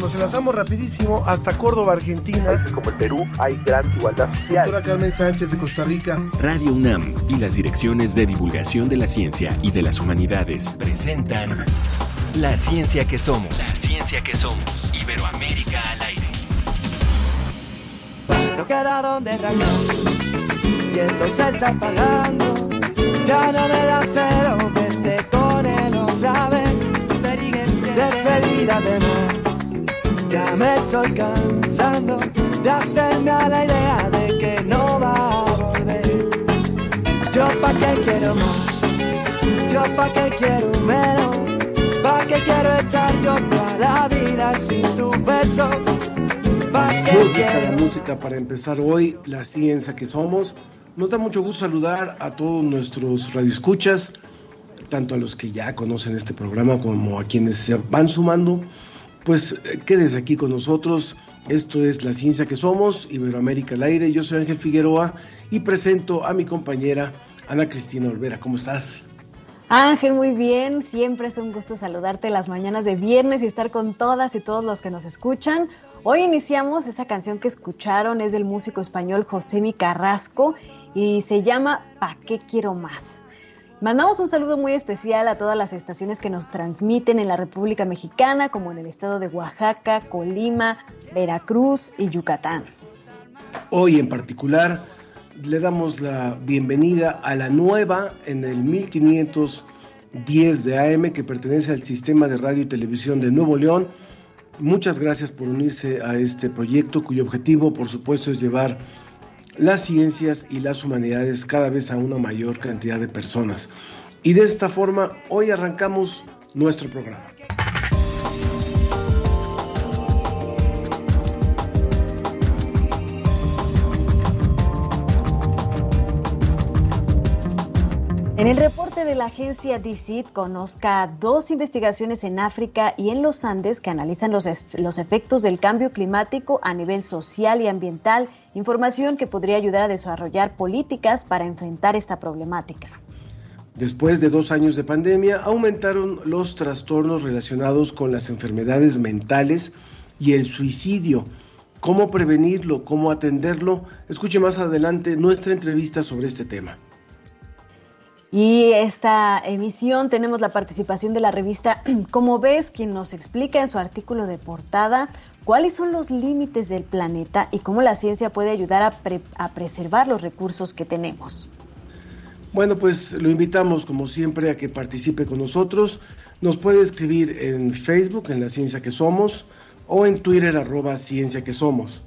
nos enlazamos rapidísimo hasta Córdoba, Argentina. Como el Perú hay gran igualdad social. Doctora Carmen Sánchez de Costa Rica. Radio UNAM y las direcciones de divulgación de la ciencia y de las humanidades presentan La ciencia que somos. La ciencia que somos. Iberoamérica al aire. No queda donde y esto se está apagando. Ya no me da cero verte con él otra vez. Despedida de me estoy cansando de hacerme a la idea de que no va a volver. Yo pa' qué quiero más, yo pa' qué quiero menos. Pa' qué quiero estar yo toda la vida sin tu beso. Pa' qué Música, quiero música para empezar hoy, la ciencia que somos. Nos da mucho gusto saludar a todos nuestros radioescuchas, tanto a los que ya conocen este programa como a quienes se van sumando. Pues eh, quédese aquí con nosotros. Esto es La Ciencia que Somos, Iberoamérica al aire. Yo soy Ángel Figueroa y presento a mi compañera Ana Cristina Olvera. ¿Cómo estás? Ángel, muy bien. Siempre es un gusto saludarte las mañanas de viernes y estar con todas y todos los que nos escuchan. Hoy iniciamos esa canción que escucharon, es del músico español José Carrasco y se llama ¿Pa qué quiero más? Mandamos un saludo muy especial a todas las estaciones que nos transmiten en la República Mexicana, como en el estado de Oaxaca, Colima, Veracruz y Yucatán. Hoy en particular le damos la bienvenida a la nueva en el 1510 de AM que pertenece al sistema de radio y televisión de Nuevo León. Muchas gracias por unirse a este proyecto cuyo objetivo por supuesto es llevar las ciencias y las humanidades cada vez a una mayor cantidad de personas. Y de esta forma hoy arrancamos nuestro programa. En el reporte de la agencia DICIT conozca dos investigaciones en África y en los Andes que analizan los, los efectos del cambio climático a nivel social y ambiental, información que podría ayudar a desarrollar políticas para enfrentar esta problemática. Después de dos años de pandemia, aumentaron los trastornos relacionados con las enfermedades mentales y el suicidio. ¿Cómo prevenirlo? ¿Cómo atenderlo? Escuche más adelante nuestra entrevista sobre este tema. Y esta emisión tenemos la participación de la revista Como ves, quien nos explica en su artículo de portada cuáles son los límites del planeta y cómo la ciencia puede ayudar a, pre- a preservar los recursos que tenemos. Bueno, pues lo invitamos como siempre a que participe con nosotros. Nos puede escribir en Facebook, en La Ciencia que Somos, o en Twitter, arroba Ciencia que Somos.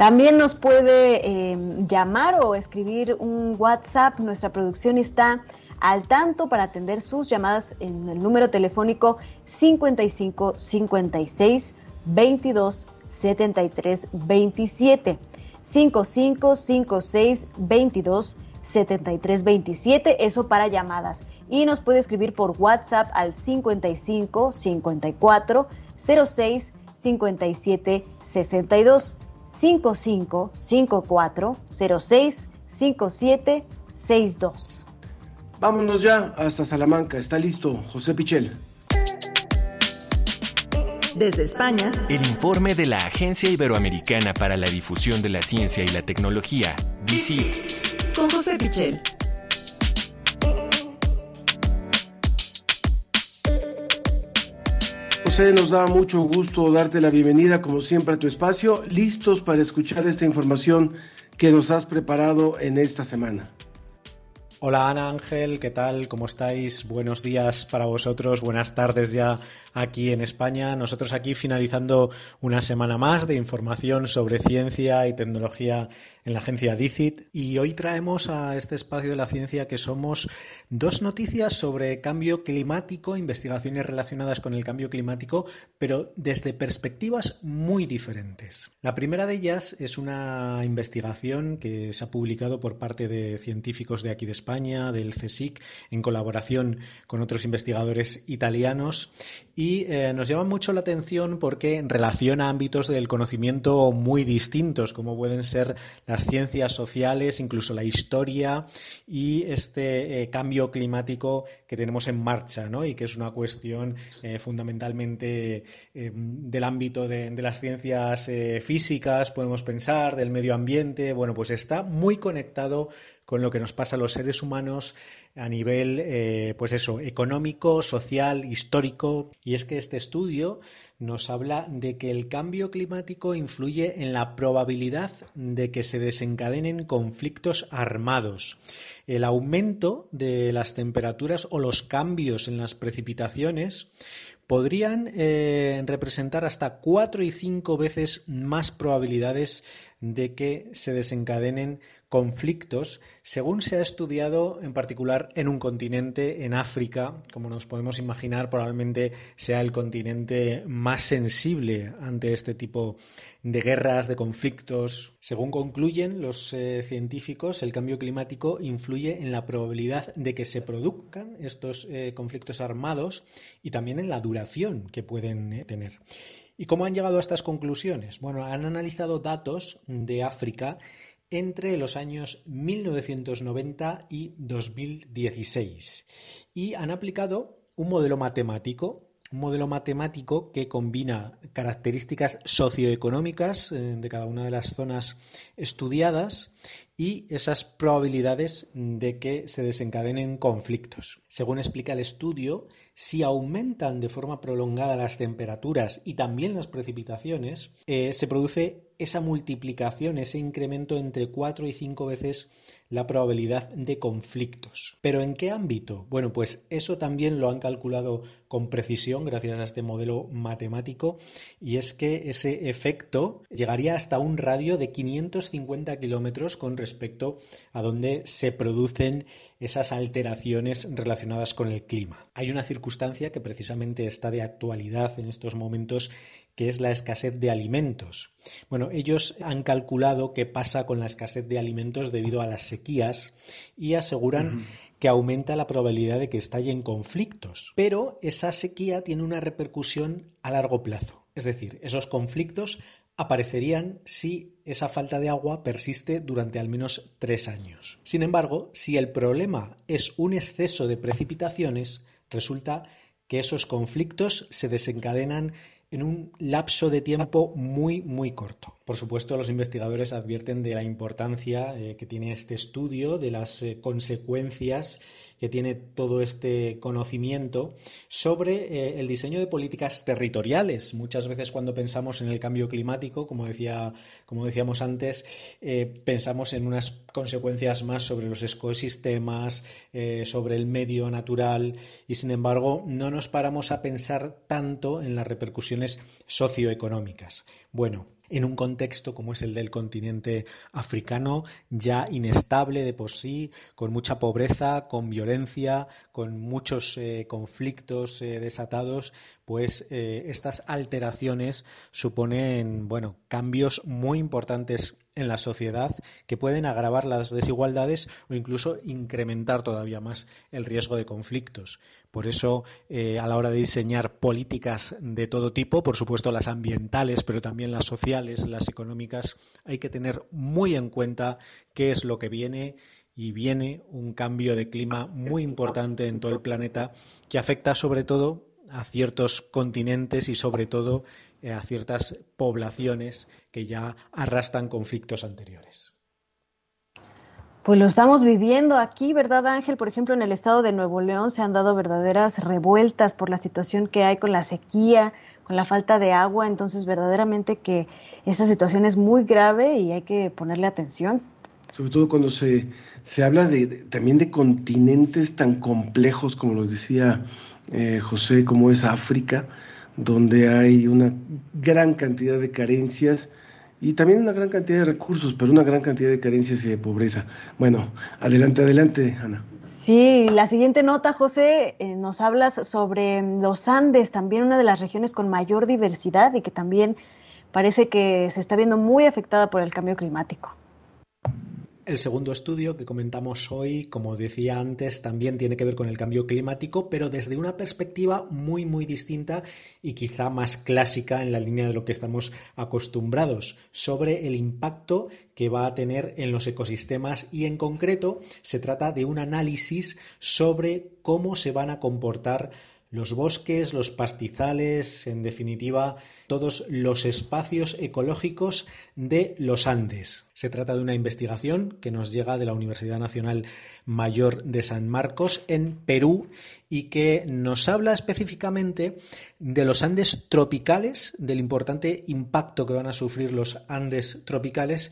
También nos puede eh, llamar o escribir un WhatsApp. Nuestra producción está al tanto para atender sus llamadas en el número telefónico 55 56 22 73 27. 55 56 22 73 27, eso para llamadas. Y nos puede escribir por WhatsApp al 55 54 06 57 62. 55 54 06 57 62. Vámonos ya hasta Salamanca. Está listo José Pichel. Desde España, El informe de la Agencia Iberoamericana para la Difusión de la Ciencia y la Tecnología, DICIT. con José Pichel. Nos da mucho gusto darte la bienvenida como siempre a tu espacio, listos para escuchar esta información que nos has preparado en esta semana. Hola Ana Ángel, ¿qué tal? ¿Cómo estáis? Buenos días para vosotros, buenas tardes ya aquí en España. Nosotros aquí finalizando una semana más de información sobre ciencia y tecnología en la agencia DICIT y hoy traemos a este espacio de la ciencia que somos dos noticias sobre cambio climático, investigaciones relacionadas con el cambio climático, pero desde perspectivas muy diferentes. La primera de ellas es una investigación que se ha publicado por parte de científicos de aquí de España, del CSIC, en colaboración con otros investigadores italianos y eh, nos llama mucho la atención porque relaciona ámbitos del conocimiento muy distintos, como pueden ser las ciencias sociales, incluso la historia y este eh, cambio climático que tenemos en marcha, ¿no? Y que es una cuestión eh, fundamentalmente del ámbito de, de, las ciencias físicas, podemos pensar, del medio ambiente. Bueno, pues está muy conectado con lo que nos pasa a los seres humanos a nivel, eh, pues eso, económico, social, histórico. Y es que este estudio nos habla de que el cambio climático influye en la probabilidad de que se desencadenen conflictos armados. El aumento de las temperaturas o los cambios en las precipitaciones podrían eh, representar hasta cuatro y cinco veces más probabilidades de que se desencadenen conflictos, según se ha estudiado en particular en un continente, en África, como nos podemos imaginar, probablemente sea el continente más sensible ante este tipo de guerras, de conflictos. Según concluyen los eh, científicos, el cambio climático influye en la probabilidad de que se produzcan estos eh, conflictos armados y también en la duración que pueden eh, tener. ¿Y cómo han llegado a estas conclusiones? Bueno, han analizado datos de África entre los años 1990 y 2016 y han aplicado un modelo matemático un modelo matemático que combina características socioeconómicas eh, de cada una de las zonas estudiadas y esas probabilidades de que se desencadenen conflictos. Según explica el estudio, si aumentan de forma prolongada las temperaturas y también las precipitaciones, eh, se produce esa multiplicación, ese incremento entre cuatro y cinco veces la probabilidad de conflictos. ¿Pero en qué ámbito? Bueno, pues eso también lo han calculado con precisión gracias a este modelo matemático y es que ese efecto llegaría hasta un radio de 550 kilómetros con respecto a donde se producen esas alteraciones relacionadas con el clima. Hay una circunstancia que precisamente está de actualidad en estos momentos que es la escasez de alimentos. Bueno, ellos han calculado qué pasa con la escasez de alimentos debido a las y aseguran que aumenta la probabilidad de que estallen conflictos. Pero esa sequía tiene una repercusión a largo plazo. Es decir, esos conflictos aparecerían si esa falta de agua persiste durante al menos tres años. Sin embargo, si el problema es un exceso de precipitaciones, resulta que esos conflictos se desencadenan en un lapso de tiempo muy, muy corto. Por supuesto, los investigadores advierten de la importancia eh, que tiene este estudio, de las eh, consecuencias que tiene todo este conocimiento sobre eh, el diseño de políticas territoriales. Muchas veces cuando pensamos en el cambio climático, como, decía, como decíamos antes, pensamos en unas consecuencias más sobre los ecosistemas, sobre el medio natural y sin embargo no nos paramos a pensar tanto en las repercusiones socioeconómicas. Bueno, en un contexto como es el del continente africano, ya inestable de por sí, con mucha pobreza, con violencia, con muchos eh, conflictos eh, desatados, pues eh, estas alteraciones suponen, bueno, cambios muy importantes en la sociedad que pueden agravar las desigualdades o incluso incrementar todavía más el riesgo de conflictos. Por eso, eh, a la hora de diseñar políticas de todo tipo, por supuesto las ambientales, pero también las sociales, las económicas, hay que tener muy en cuenta qué es lo que viene y viene un cambio de clima muy importante en todo el planeta que afecta sobre todo a ciertos continentes y sobre todo a ciertas poblaciones que ya arrastran conflictos anteriores. Pues lo estamos viviendo aquí, ¿verdad Ángel? Por ejemplo, en el estado de Nuevo León se han dado verdaderas revueltas por la situación que hay con la sequía, con la falta de agua, entonces verdaderamente que esta situación es muy grave y hay que ponerle atención. Sobre todo cuando se, se habla de, también de continentes tan complejos como lo decía eh, José, como es África, donde hay una gran cantidad de carencias y también una gran cantidad de recursos, pero una gran cantidad de carencias y de pobreza. Bueno, adelante, adelante, Ana. Sí, la siguiente nota, José, eh, nos hablas sobre los Andes, también una de las regiones con mayor diversidad y que también parece que se está viendo muy afectada por el cambio climático. El segundo estudio que comentamos hoy, como decía antes, también tiene que ver con el cambio climático, pero desde una perspectiva muy, muy distinta y quizá más clásica en la línea de lo que estamos acostumbrados, sobre el impacto que va a tener en los ecosistemas y en concreto se trata de un análisis sobre cómo se van a comportar los bosques, los pastizales, en definitiva, todos los espacios ecológicos de los Andes. Se trata de una investigación que nos llega de la Universidad Nacional Mayor de San Marcos en Perú y que nos habla específicamente de los Andes tropicales, del importante impacto que van a sufrir los Andes tropicales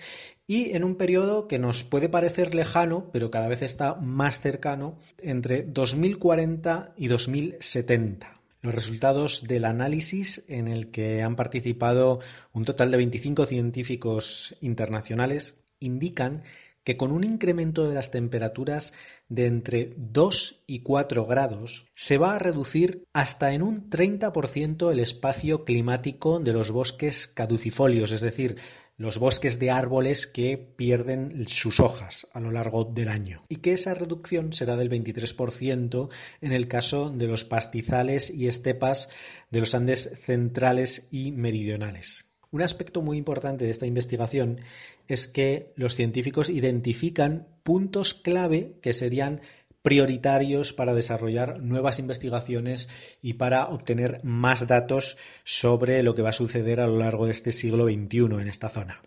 y en un periodo que nos puede parecer lejano, pero cada vez está más cercano, entre 2040 y 2070. Los resultados del análisis en el que han participado un total de 25 científicos internacionales indican que con un incremento de las temperaturas de entre 2 y 4 grados se va a reducir hasta en un 30% el espacio climático de los bosques caducifolios, es decir, los bosques de árboles que pierden sus hojas a lo largo del año y que esa reducción será del 23% en el caso de los pastizales y estepas de los Andes centrales y meridionales. Un aspecto muy importante de esta investigación es que los científicos identifican puntos clave que serían prioritarios para desarrollar nuevas investigaciones y para obtener más datos sobre lo que va a suceder a lo largo de este siglo XXI en esta zona.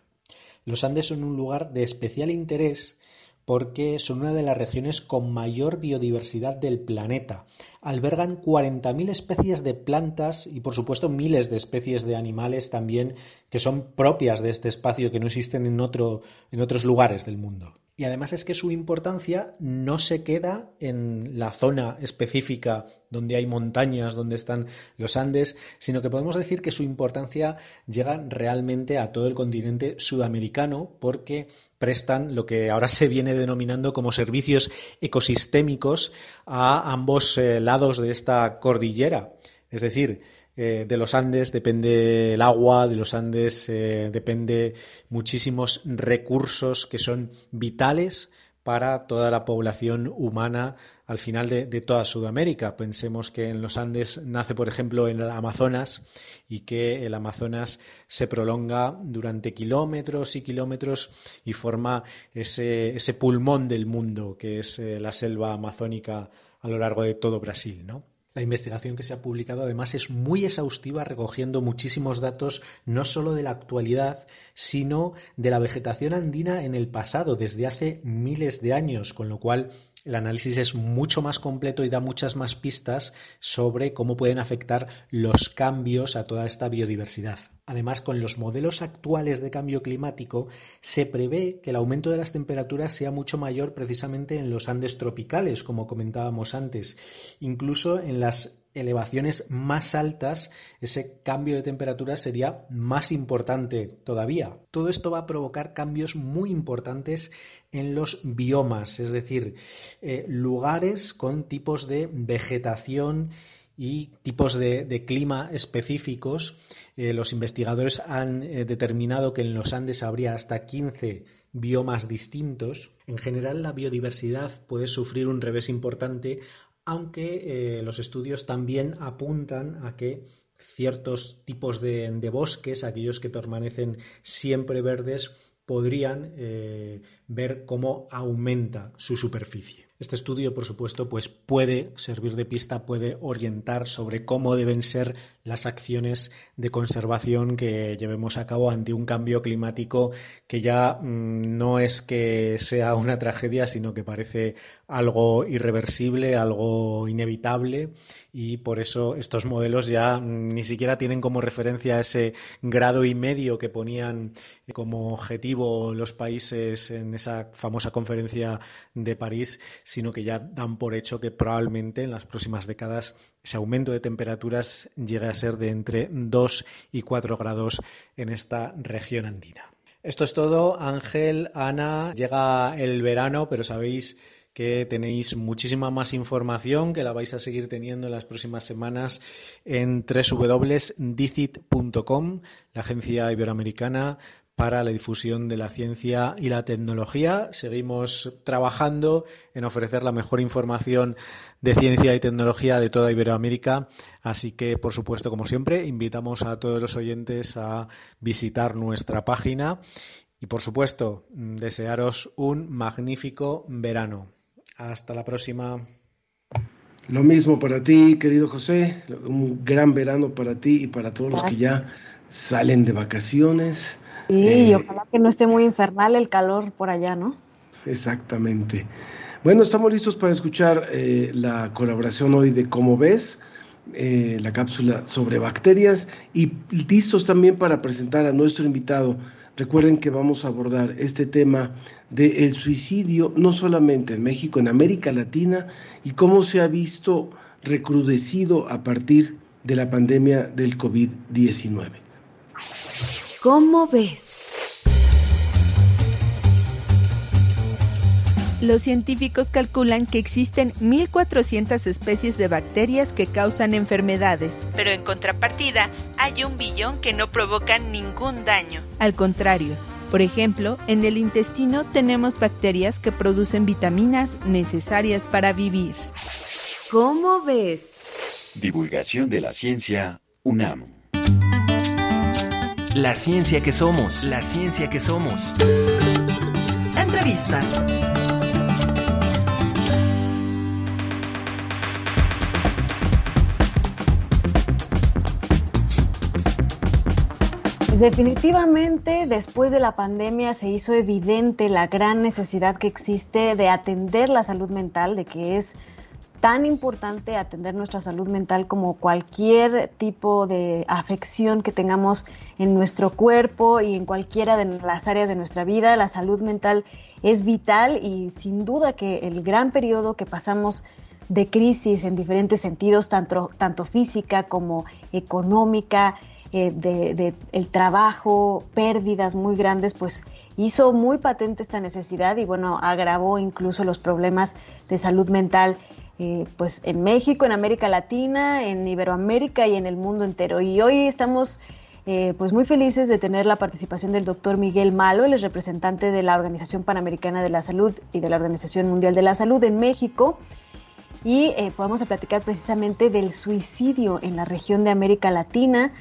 Los Andes son un lugar de especial interés porque son una de las regiones con mayor biodiversidad del planeta. Albergan 40.000 especies de plantas y por supuesto miles de especies de animales también que son propias de este espacio que no existen en, otro, en otros lugares del mundo. Y además es que su importancia no se queda en la zona específica donde hay montañas, donde están los Andes, sino que podemos decir que su importancia llega realmente a todo el continente sudamericano porque prestan lo que ahora se viene denominando como servicios ecosistémicos a ambos eh, lados de esta cordillera. Es decir, eh, de los Andes depende el agua, de los Andes eh, depende muchísimos recursos que son vitales para toda la población humana al final de, toda Sudamérica. Pensemos que en los Andes nace, por ejemplo, en el Amazonas y que el Amazonas se prolonga durante kilómetros y kilómetros y forma ese, ese pulmón del mundo que es eh, la selva amazónica a lo largo de todo Brasil, ¿no? La investigación que se ha publicado además es muy exhaustiva recogiendo muchísimos datos no solo de la actualidad, sino de la vegetación andina en el pasado, desde hace miles de años, con lo cual el análisis es mucho más completo y da muchas más pistas sobre cómo pueden afectar los cambios a toda esta biodiversidad. Además, con los modelos actuales de cambio climático, se prevé que el aumento de las temperaturas sea mucho mayor precisamente en los Andes tropicales, como comentábamos antes. Incluso en las elevaciones más altas, ese cambio de temperatura sería más importante todavía. Todo esto va a provocar cambios muy importantes en los biomas, es decir, eh, lugares con tipos de vegetación y tipos de, clima específicos. Eh, los investigadores han eh, determinado que en los Andes habría hasta 15 biomas distintos. En general, la biodiversidad puede sufrir un revés importante aunque eh, los estudios también apuntan a que ciertos tipos de, bosques, aquellos que permanecen siempre verdes, podrían eh, ver cómo aumenta su superficie. Este estudio, por supuesto, pues puede servir de pista, puede orientar sobre cómo deben ser las acciones de conservación que llevemos a cabo ante un cambio climático que ya mm, no es que sea una tragedia, sino que parece algo irreversible, algo inevitable y por eso estos modelos ya mm, ni siquiera tienen como referencia ese grado y medio que ponían como objetivo los países en esa famosa conferencia de París, sino que ya dan por hecho que probablemente en las próximas décadas ese aumento de temperaturas llegue a ser de entre 2 y 4 grados en esta región andina. Esto es todo, Ángel, Ana, llega el verano, pero sabéis que tenéis muchísima más información que la vais a seguir teniendo en las próximas semanas en www.dicit.com, la agencia iberoamericana para la difusión de la ciencia y la tecnología. Seguimos trabajando en ofrecer la mejor información de ciencia y tecnología de toda Iberoamérica. Así que, por supuesto, como siempre, invitamos a todos los oyentes a visitar nuestra página y, por supuesto, desearos un magnífico verano. Hasta la próxima. Lo mismo para ti, querido José. Un gran verano para ti y para todos los que ya salen de vacaciones. Sí, eh, ojalá que no esté muy infernal el calor por allá, ¿no? Exactamente. Bueno, estamos listos para escuchar eh, la colaboración hoy de Cómo ves, eh, la cápsula sobre bacterias y listos también para presentar a nuestro invitado. Recuerden que vamos a abordar este tema del suicidio, no solamente en México, en América Latina, y cómo se ha visto recrudecido a partir de la pandemia del COVID-19. ¿Cómo ves? Los científicos calculan que existen 1.400 especies de bacterias que causan enfermedades, pero en contrapartida hay un billón que no provocan ningún daño. Al contrario, por ejemplo, en el intestino tenemos bacterias que producen vitaminas necesarias para vivir. ¿Cómo ves? Divulgación de la ciencia UNAM. La ciencia que somos, la ciencia que somos. Entrevista. Definitivamente, después de la pandemia se hizo evidente la gran necesidad que existe de atender la salud mental, de que es tan importante atender nuestra salud mental como cualquier tipo de afección que tengamos en nuestro cuerpo y en cualquiera de las áreas de nuestra vida. La salud mental es vital y sin duda que el gran periodo que pasamos de crisis en diferentes sentidos, tanto, tanto física como económica, eh, de, el trabajo, pérdidas muy grandes, pues hizo muy patente esta necesidad y bueno, agravó incluso los problemas de salud mental eh, pues en México, en América Latina, en Iberoamérica y en el mundo entero. Y hoy estamos eh, pues muy felices de tener la participación del doctor Miguel Malo, es representante de la Organización Panamericana de la Salud y de la Organización Mundial de la Salud en México. Y eh, vamos a platicar precisamente del suicidio en la región de América Latina,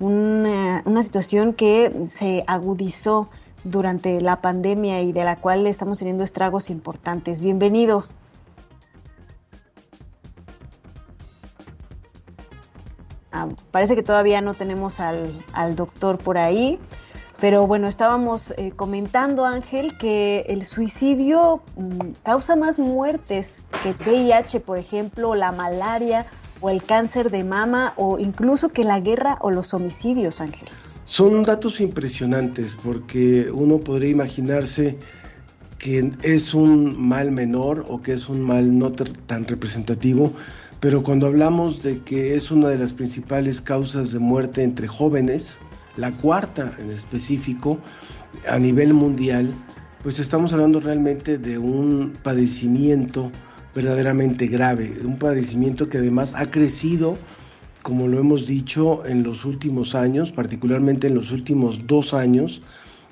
una, una situación que se agudizó durante la pandemia y de la cual estamos teniendo estragos importantes. Bienvenido. Ah, parece que todavía no tenemos al, doctor por ahí, pero bueno, estábamos eh, comentando, Ángel, que el suicidio mm, causa más muertes que VIH, por ejemplo, la malaria o el cáncer de mama o incluso que la guerra o los homicidios, Ángel. Son datos impresionantes porque uno podría imaginarse que es un mal menor o que es un mal no tan representativo, pero cuando hablamos de que es una de las principales causas de muerte entre jóvenes, la cuarta en específico, a nivel mundial, pues estamos hablando realmente de un padecimiento verdaderamente grave, un padecimiento que además ha crecido, como lo hemos dicho, en los últimos años, particularmente en los últimos dos años,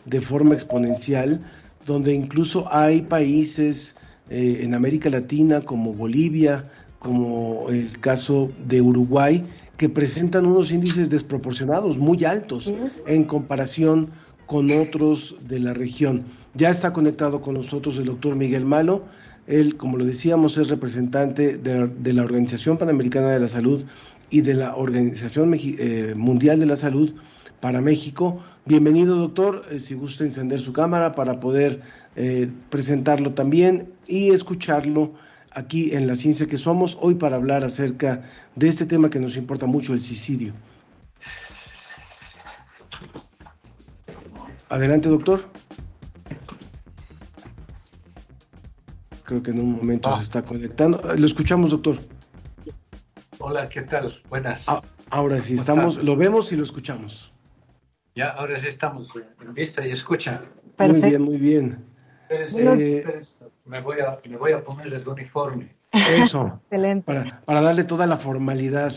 de forma exponencial, donde incluso hay países eh, en América Latina como Bolivia, como el caso de Uruguay, que presentan unos índices desproporcionados, muy altos, en comparación con otros de la región. Ya está conectado con nosotros el doctor Miguel Malo. Él, como lo decíamos, es representante de, la Organización Panamericana de la Salud y de la Organización eh, Mundial de la Salud para México. Bienvenido, doctor. Eh, si gusta encender su cámara para poder eh, presentarlo también y escucharlo aquí en La Ciencia que Somos, hoy para hablar acerca de este tema que nos importa mucho, el suicidio. Adelante, doctor. Creo que en un momento ah. se está conectando. Lo escuchamos, doctor. Hola, ¿qué tal? Buenas. Ah, ahora sí, estamos, lo vemos y lo escuchamos. Ya, ahora sí estamos en vista y escucha. Muy bien, muy bien. Eh, me, voy a, me voy a poner el uniforme. Eso. Excelente. Para, para, darle toda la formalidad.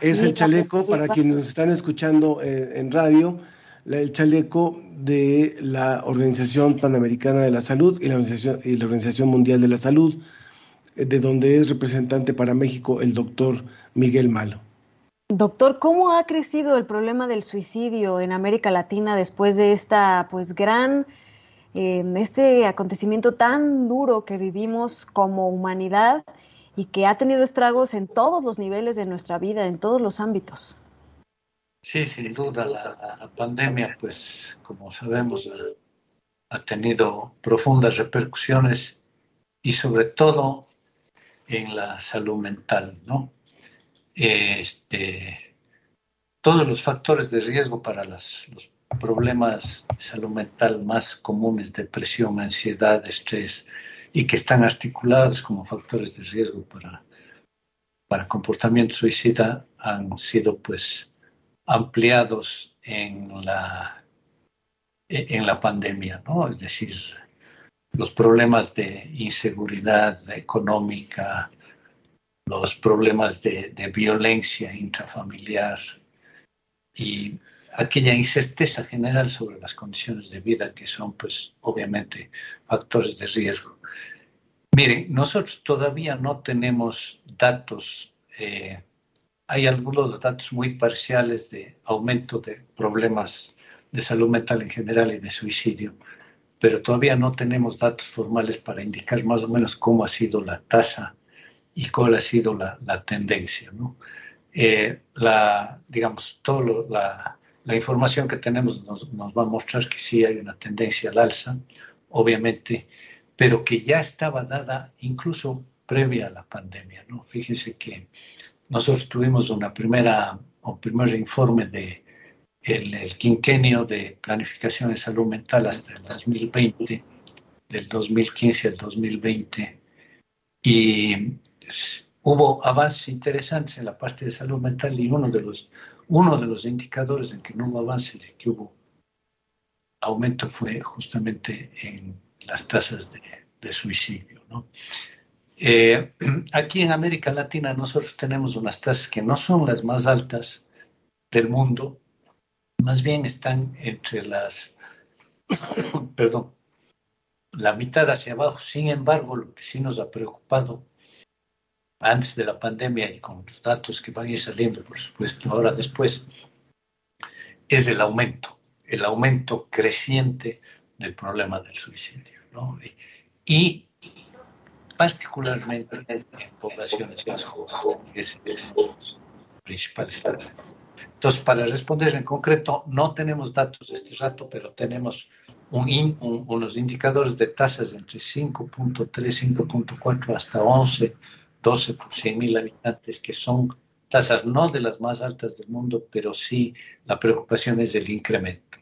es el chaleco, para quienes nos están escuchando eh, en radio, el chaleco de la Organización Panamericana de la Salud y la Organización, y la Organización Mundial de la Salud, eh, de donde es representante para México el doctor Miguel Malo. Doctor, ¿cómo ha crecido el problema del suicidio en América Latina después de esta pues gran este acontecimiento tan duro que vivimos como humanidad y que ha tenido estragos en todos los niveles de nuestra vida, en todos los ámbitos? Sí, sin duda, la, pandemia, pues como sabemos, ha, tenido profundas repercusiones y sobre todo en la salud mental, ¿no? Este, todos los factores de riesgo para los problemas de salud mental más comunes, depresión, ansiedad, estrés, y que están articulados como factores de riesgo para, para comportamiento suicida, han sido pues ampliados en la, en la pandemia, ¿no? Es decir, los problemas de inseguridad económica, los problemas de, de violencia intrafamiliar y aquella incerteza general sobre las condiciones de vida que son, pues, obviamente, factores de riesgo. Miren, nosotros todavía no tenemos datos eh, hay algunos datos muy parciales de aumento de problemas de salud mental en general y de suicidio, pero todavía no tenemos datos formales para indicar más o menos cómo ha sido la tasa y cuál ha sido la, tendencia. ¿no? Eh, la, digamos, todo la, la, información que tenemos nos, nos, va a mostrar que sí hay una tendencia al alza, obviamente, pero que ya estaba dada incluso previa a la pandemia. ¿no? Fíjense que nosotros tuvimos una primera, un primer informe de el, quinquenio de planificación de salud mental hasta el 2020, del 2015 al 2020, y hubo avances interesantes en la parte de salud mental y uno de los, uno de los indicadores en que no hubo avances y que hubo aumento fue justamente en las tasas de, suicidio. Eh, aquí en América Latina nosotros tenemos unas tasas que no son las más altas del mundo, más bien están entre las, perdón, la mitad hacia abajo. Sin embargo, lo que sí nos ha preocupado antes de la pandemia y con los datos que van a ir saliendo, por supuesto, ahora después, es el aumento, el aumento creciente del problema del suicidio. ¿no? Y particularmente en poblaciones más jóvenes, que es el principal Entonces, para responder en concreto, no tenemos datos de este rato, pero tenemos unos indicadores de tasas entre 5.3, 5.4 hasta 11, 12 por 100 mil habitantes, que son tasas no de las más altas del mundo, pero sí la preocupación es el incremento.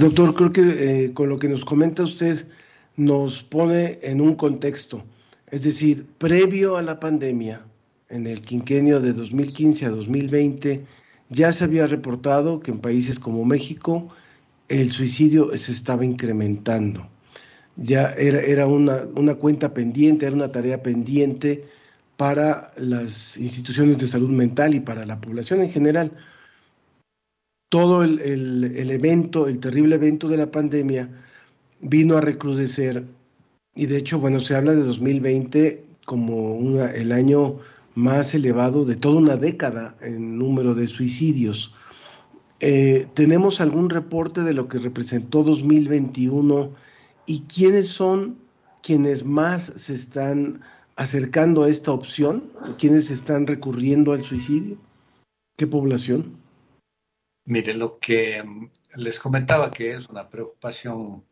Doctor, creo que eh, con lo que nos comenta usted, nos pone en un contexto, es decir, previo a la pandemia, en el quinquenio de 2015 a 2020, ya se había reportado que en países como México el suicidio se estaba incrementando. Ya era, era una, una cuenta pendiente, era una tarea pendiente para las instituciones de salud mental y para la población en general. Todo el, el evento, el terrible evento de la pandemia, vino a recrudecer y de hecho, bueno, se habla de 2020 como el año más elevado de toda una década en número de suicidios. Eh, ¿Tenemos algún reporte de lo que representó 2021 y quiénes son quienes más se están acercando a esta opción? ¿Quiénes están recurriendo al suicidio? ¿Qué población? Mire, lo que mm, les comentaba que es una preocupación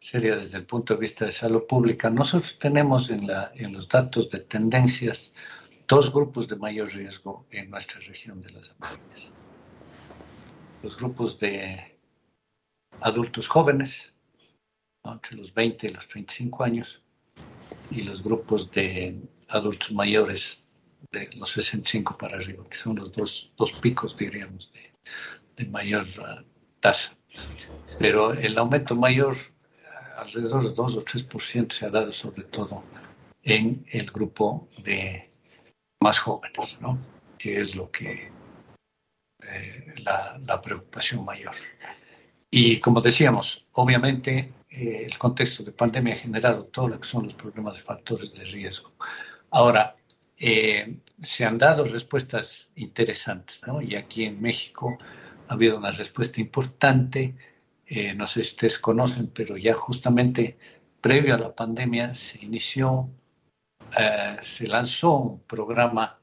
sería desde el punto de vista de salud pública. Nosotros tenemos en, la, en los datos de tendencias dos grupos de mayor riesgo en nuestra región de las Américas. Los grupos de adultos jóvenes, entre los 20 y los 35 años, y los grupos de adultos mayores de los 65 para arriba, que son los dos, dos picos, diríamos, de, de mayor uh, tasa. Pero el aumento mayor alrededor de 2 o 3% se ha dado sobre todo en el grupo de más jóvenes, ¿no? que es lo que eh, la, preocupación mayor. Y como decíamos, obviamente eh, el contexto de pandemia ha generado todo lo que son los problemas de factores de riesgo. Ahora, se han dado respuestas interesantes, ¿no? Y aquí en México ha habido una respuesta importante. no sé si ustedes conocen, pero ya justamente previo a la pandemia se inició, se lanzó un programa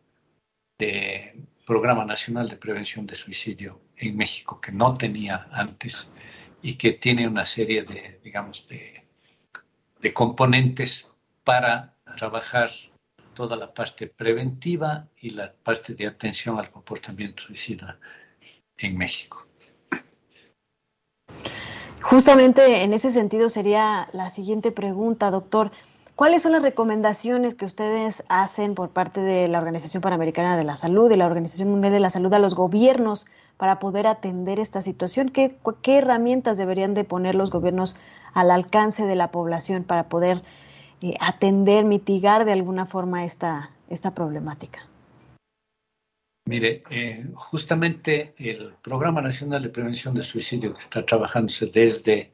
de Programa Nacional de Prevención de Suicidio en México que no tenía antes y que tiene una serie de, digamos, de, componentes para trabajar toda la parte preventiva y la parte de atención al comportamiento suicida en México. Justamente en ese sentido sería la siguiente pregunta, doctor. ¿Cuáles son las recomendaciones que ustedes hacen por parte de la Organización Panamericana de la Salud y la Organización Mundial de la Salud a los gobiernos para poder atender esta situación? ¿Qué, herramientas deberían de poner los gobiernos al alcance de la población para poder eh, atender, mitigar de alguna forma esta, esta problemática? Mire, eh, justamente el Programa Nacional de Prevención de Suicidio que está trabajándose desde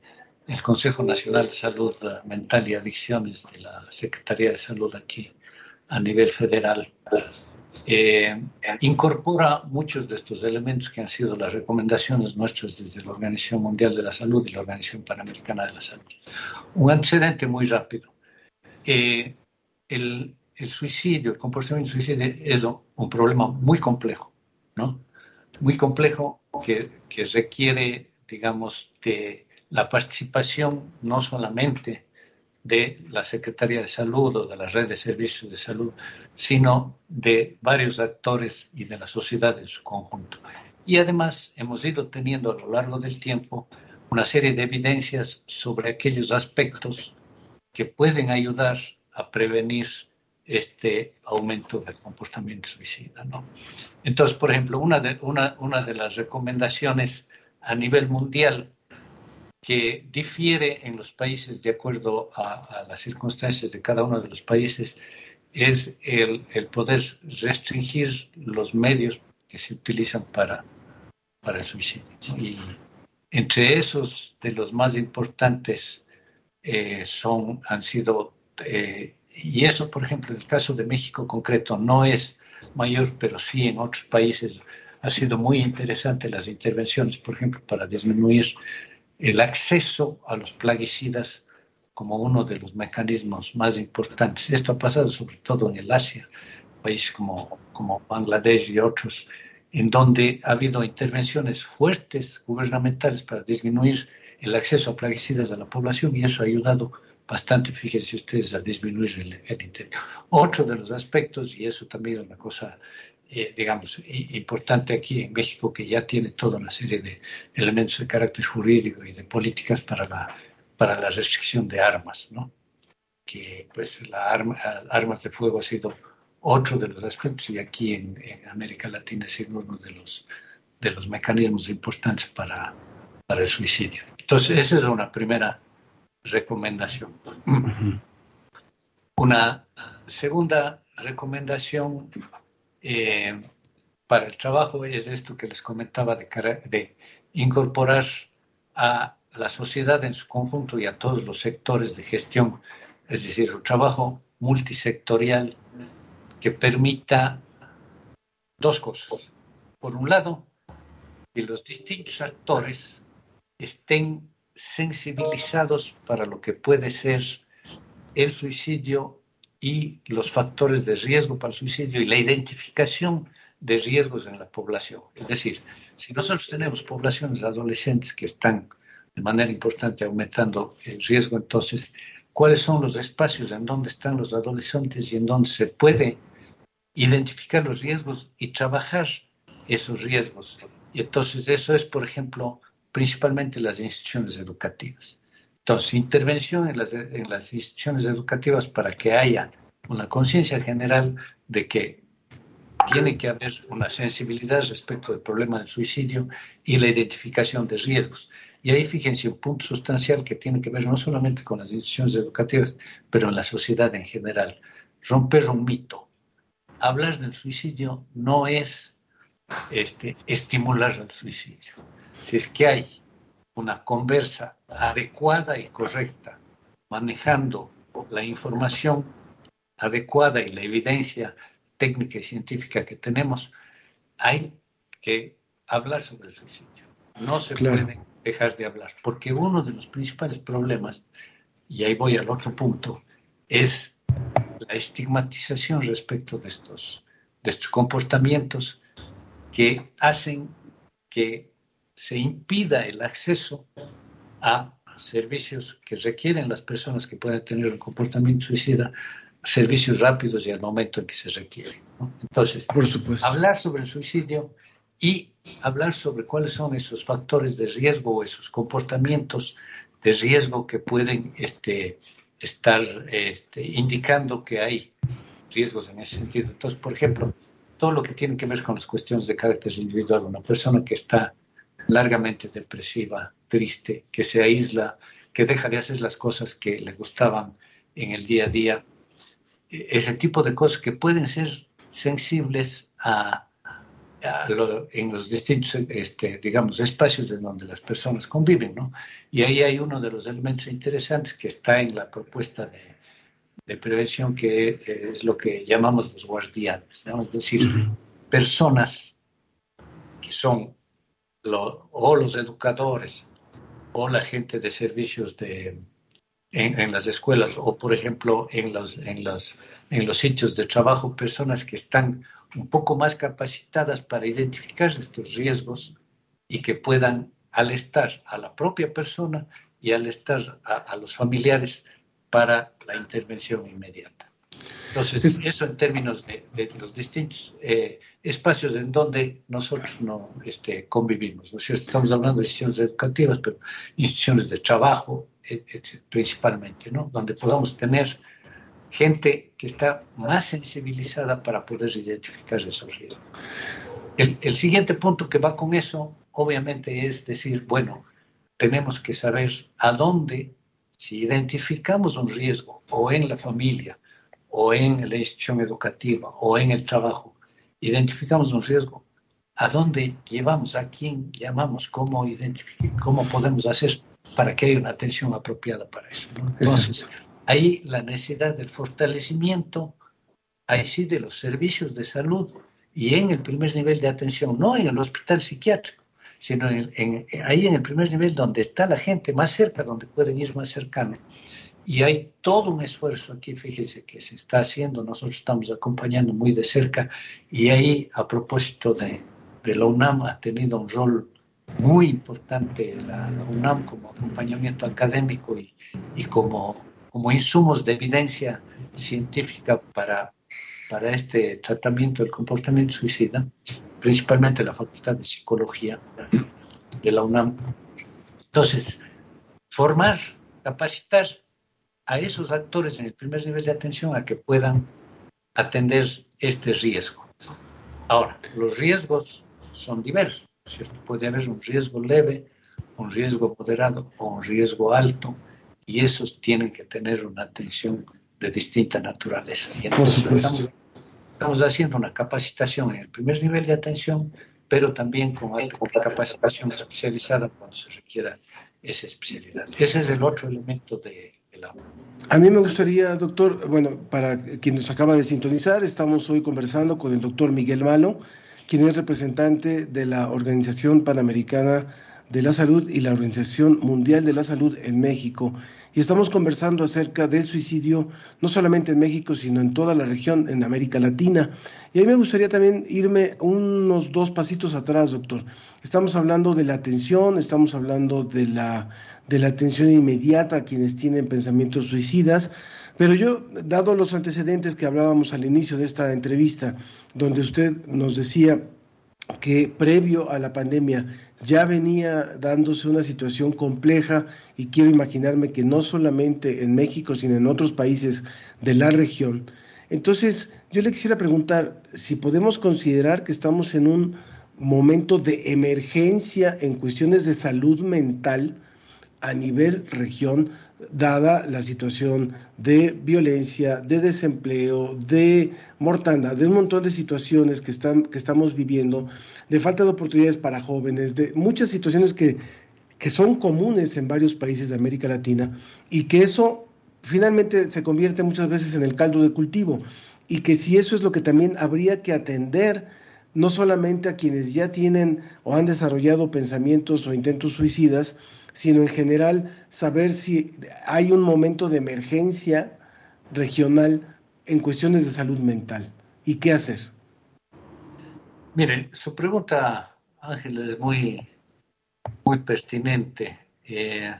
el Consejo Nacional de Salud Mental y Adicciones de la Secretaría de Salud aquí a nivel federal, eh, incorpora muchos de estos elementos que han sido las recomendaciones nuestras desde la Organización Mundial de la Salud y la Organización Panamericana de la Salud. Un antecedente muy rápido. Eh, el, suicidio, el comportamiento suicidio es un problema muy complejo, ¿no? Muy complejo que, que requiere, digamos, de la participación no solamente de la Secretaría de Salud o de la red de servicios de salud, sino de varios actores y de la sociedad en su conjunto. Y además hemos ido teniendo a lo largo del tiempo una serie de evidencias sobre aquellos aspectos que pueden ayudar a prevenir este aumento del comportamiento suicida. ¿no? Entonces, por ejemplo, una de, una, una de las recomendaciones a nivel mundial que difiere en los países de acuerdo a, las circunstancias de cada uno de los países es el, poder restringir los medios que se utilizan para, para el suicidio. Y entre esos, de los más importantes, eh, son, han sido, eh, y eso, por ejemplo, en el caso de México concreto, no es mayor, pero sí en otros países ha sido muy interesante las intervenciones, por ejemplo, para disminuir el acceso a los plaguicidas como uno de los mecanismos más importantes. Esto ha pasado sobre todo en el Asia, países como, como Bangladesh y otros, en donde ha habido intervenciones fuertes gubernamentales para disminuir el acceso a plaguicidas a la población y eso ha ayudado bastante, fíjense ustedes, a disminuir el, el interior. Otro de los aspectos, y eso también es una cosa eh, digamos, importante aquí en México, que ya tiene toda una serie de elementos de carácter jurídico y de políticas para la, para la restricción de armas, ¿no? Que pues la arma, armas de fuego ha sido otro de los aspectos y aquí en, América Latina ha sido uno de los, de los mecanismos importantes para, para el suicidio. Entonces, esa es una primera recomendación. Una segunda recomendación eh, para el trabajo es esto que les comentaba de, de incorporar a la sociedad en su conjunto y a todos los sectores de gestión, es decir, un trabajo multisectorial que permita dos cosas. Por un lado, que los distintos actores estén sensibilizados para lo que puede ser el suicidio y los factores de riesgo para el suicidio y la identificación de riesgos en la población. Es decir, si nosotros tenemos poblaciones adolescentes que están de manera importante aumentando el riesgo, entonces, ¿cuáles son los espacios en donde están los adolescentes y en donde se puede identificar los riesgos y trabajar esos riesgos? Y entonces eso es, por ejemplo, principalmente las instituciones educativas. Entonces, intervención en las, en las instituciones educativas para que haya una conciencia general de que tiene que haber una sensibilidad respecto del problema del suicidio y la identificación de riesgos. Y ahí fíjense un punto sustancial que tiene que ver no solamente con las instituciones educativas, pero en la sociedad en general. Romper un mito. Hablar del suicidio no es este, estimular el suicidio. Si es que hay una conversa adecuada y correcta, manejando la información adecuada y la evidencia técnica y científica que tenemos, hay que hablar sobre el suicidio. No se puede dejar de hablar, porque uno de los principales problemas, y ahí voy al otro punto, es la estigmatización respecto de estos, de estos comportamientos que hacen que se impida el acceso a servicios que requieren las personas que pueden tener un comportamiento suicida, servicios rápidos y al momento en que se requieren. Entonces, hablar sobre el suicidio y hablar sobre cuáles son esos factores de riesgo o esos comportamientos de riesgo que pueden este, estar este, indicando que hay riesgos en ese sentido. Entonces, por ejemplo, todo lo que tiene que ver con las cuestiones de carácter individual, una persona que está largamente depresiva, triste, que se aísla, que deja de hacer las cosas que le gustaban en el día a día, e-, ese tipo de cosas que pueden ser sensibles a en los distintos, este, digamos, espacios en donde las personas conviven, ¿no? Y ahí hay uno de los elementos interesantes que está en la propuesta de, prevención, que es lo que llamamos los guardianes, ¿no? Es decir, personas que son o los educadores o la gente de servicios de, en, las escuelas o, por ejemplo, en los, en, los, en los sitios de trabajo, personas que están un poco más capacitadas para identificar estos riesgos y que puedan estar a la propia persona y estar a, los familiares para la intervención inmediata. Entonces, eso en términos de, los distintos eh, espacios en donde nosotros no este, convivimos. ¿no? Estamos hablando de instituciones educativas, pero instituciones de trabajo principalmente, ¿no? donde podamos tener gente que está más sensibilizada para poder identificar esos riesgos. El, siguiente punto que va con eso, obviamente, es decir, bueno, tenemos que saber a dónde, si identificamos un riesgo o en la familia, o en la institución educativa, o en el trabajo, identificamos un riesgo, a dónde llevamos, a quién llamamos, cómo cómo podemos hacer para que haya una atención apropiada para eso. Entonces, Ahí la necesidad del fortalecimiento, ahí sí, de los servicios de salud y en el primer nivel de atención, no en el hospital psiquiátrico, sino en, ahí en el primer nivel donde está la gente más cerca, donde pueden ir más cercano. Y hay todo un esfuerzo aquí, fíjese, que se está haciendo, nosotros estamos acompañando muy de cerca y ahí, a propósito de, de la UNAM, ha tenido un rol muy importante la, UNAM como acompañamiento académico y, y como como insumos de evidencia científica para, para este tratamiento del comportamiento suicida, principalmente la Facultad de Psicología de la UNAM. Entonces, formar, capacitar a esos actores en el primer nivel de atención a que puedan atender este riesgo. Ahora, los riesgos son diversos, ¿cierto? Puede haber un riesgo leve, un riesgo moderado o un riesgo alto y esos tienen que tener una atención de distinta naturaleza. Y entonces estamos, haciendo una capacitación en el primer nivel de atención, pero también con capacitación especializada cuando se requiera esa especialidad. Ese es el otro elemento de, a mí me gustaría, doctor, bueno, para quien nos acaba de sintonizar, estamos hoy conversando con el doctor Miguel Malo, quien es representante de la Organización Panamericana de la Salud y la Organización Mundial de la Salud en México. Y estamos conversando acerca del suicidio, no solamente en México, sino en toda la región, en América Latina. Y a mí me gustaría también irme unos dos pasitos atrás, doctor. Estamos hablando de la atención, estamos hablando de la, de la atención inmediata a quienes tienen pensamientos suicidas. Pero yo, dado los antecedentes que hablábamos al inicio de esta entrevista, donde usted nos decía que previo a la pandemia ya venía dándose una situación compleja y quiero imaginarme que no solamente en México, sino en otros países de la región. Entonces, yo le quisiera preguntar si podemos considerar que estamos en un momento de emergencia en cuestiones de salud mental a nivel región, dada la situación de violencia, de desempleo, de mortandad, de un montón de situaciones que, están, que estamos viviendo, de falta de oportunidades para jóvenes, de muchas situaciones que, que son comunes en varios países de América Latina y que eso finalmente se convierte muchas veces en el caldo de cultivo. Y que si eso es lo que también habría que atender, no solamente a quienes ya tienen o han desarrollado pensamientos o intentos suicidas, sino en general saber si hay un momento de emergencia regional en cuestiones de salud mental y qué hacer. Mire, su pregunta, Ángel, es muy, muy pertinente. Eh,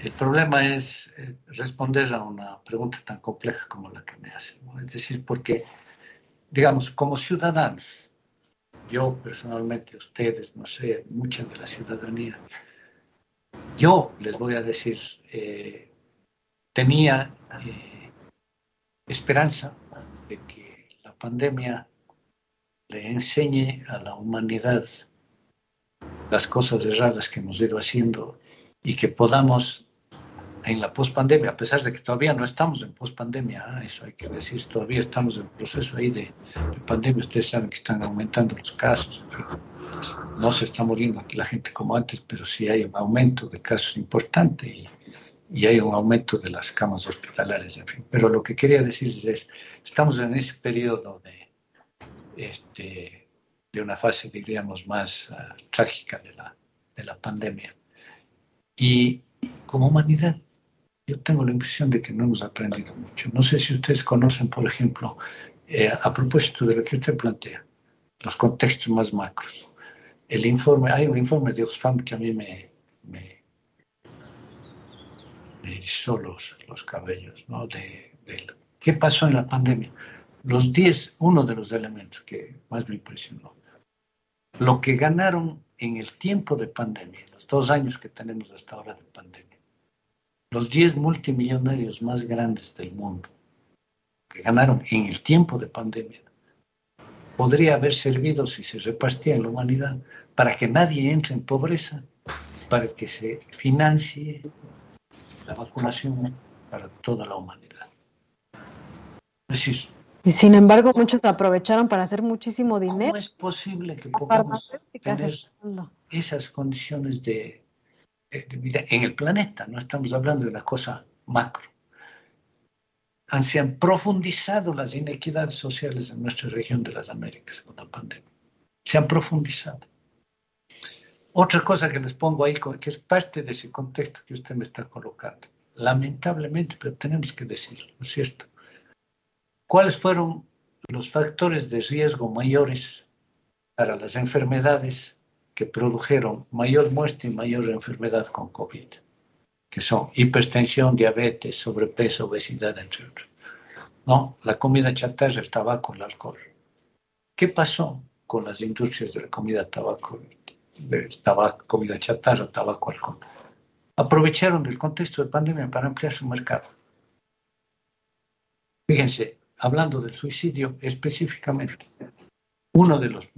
el problema es eh, responder a una pregunta tan compleja como la que me hacen. Es decir, porque, digamos, como ciudadanos, yo personalmente, ustedes, no sé, mucha de la ciudadanía, yo les voy a decir, eh, tenía eh, esperanza de que la pandemia le enseñe a la humanidad las cosas erradas que hemos ido haciendo y que podamos en la pospandemia, a pesar de que todavía no estamos en pospandemia, ah, eso hay que decir, todavía estamos en proceso ahí de, de, pandemia, ustedes saben que están aumentando los casos, en fin, no se está muriendo aquí la gente como antes, pero sí hay un aumento de casos importante y, y hay un aumento de las camas hospitalarias, en fin. Pero lo que quería decir es, estamos en ese periodo de, este, de una fase, diríamos, más uh, trágica de la, de la pandemia. Y como humanidad, yo tengo la impresión de que no hemos aprendido mucho. No sé si ustedes conocen, por ejemplo, eh, a propósito de lo que usted plantea, los contextos más macros el informe, hay un informe de Oxfam que a mí me, me, me erizó los, los cabellos, ¿no? De, de, ¿Qué pasó en la pandemia? Los 10, uno de los elementos que más me impresionó, lo que ganaron en el tiempo de pandemia, los dos años que tenemos hasta ahora de pandemia, los 10 multimillonarios más grandes del mundo, que ganaron en el tiempo de pandemia, podría haber servido si se repartía en la humanidad para que nadie entre en pobreza, para que se financie la vacunación para toda la humanidad. Es decir, y sin embargo, muchos aprovecharon para hacer muchísimo dinero. ¿Cómo es posible que podamos tener esas condiciones de, de, vida en el planeta? No estamos hablando de una cosa macro se han profundizado las inequidades sociales en nuestra región de las Américas con la pandemia. Se han profundizado. Otra cosa que les pongo ahí, que es parte de ese contexto que usted me está colocando, lamentablemente, pero tenemos que decirlo, ¿no es cierto? ¿Cuáles fueron los factores de riesgo mayores para las enfermedades que produjeron mayor muerte y mayor enfermedad con COVID? Que son hipertensión, diabetes, sobrepeso, obesidad, entre otros. No, la comida chatarra, el tabaco, el alcohol. ¿Qué pasó con las industrias de la comida tabaco, de tabaco, comida chatarra, tabaco, alcohol? Aprovecharon del contexto de pandemia para ampliar su mercado. Fíjense, hablando del suicidio específicamente, uno de los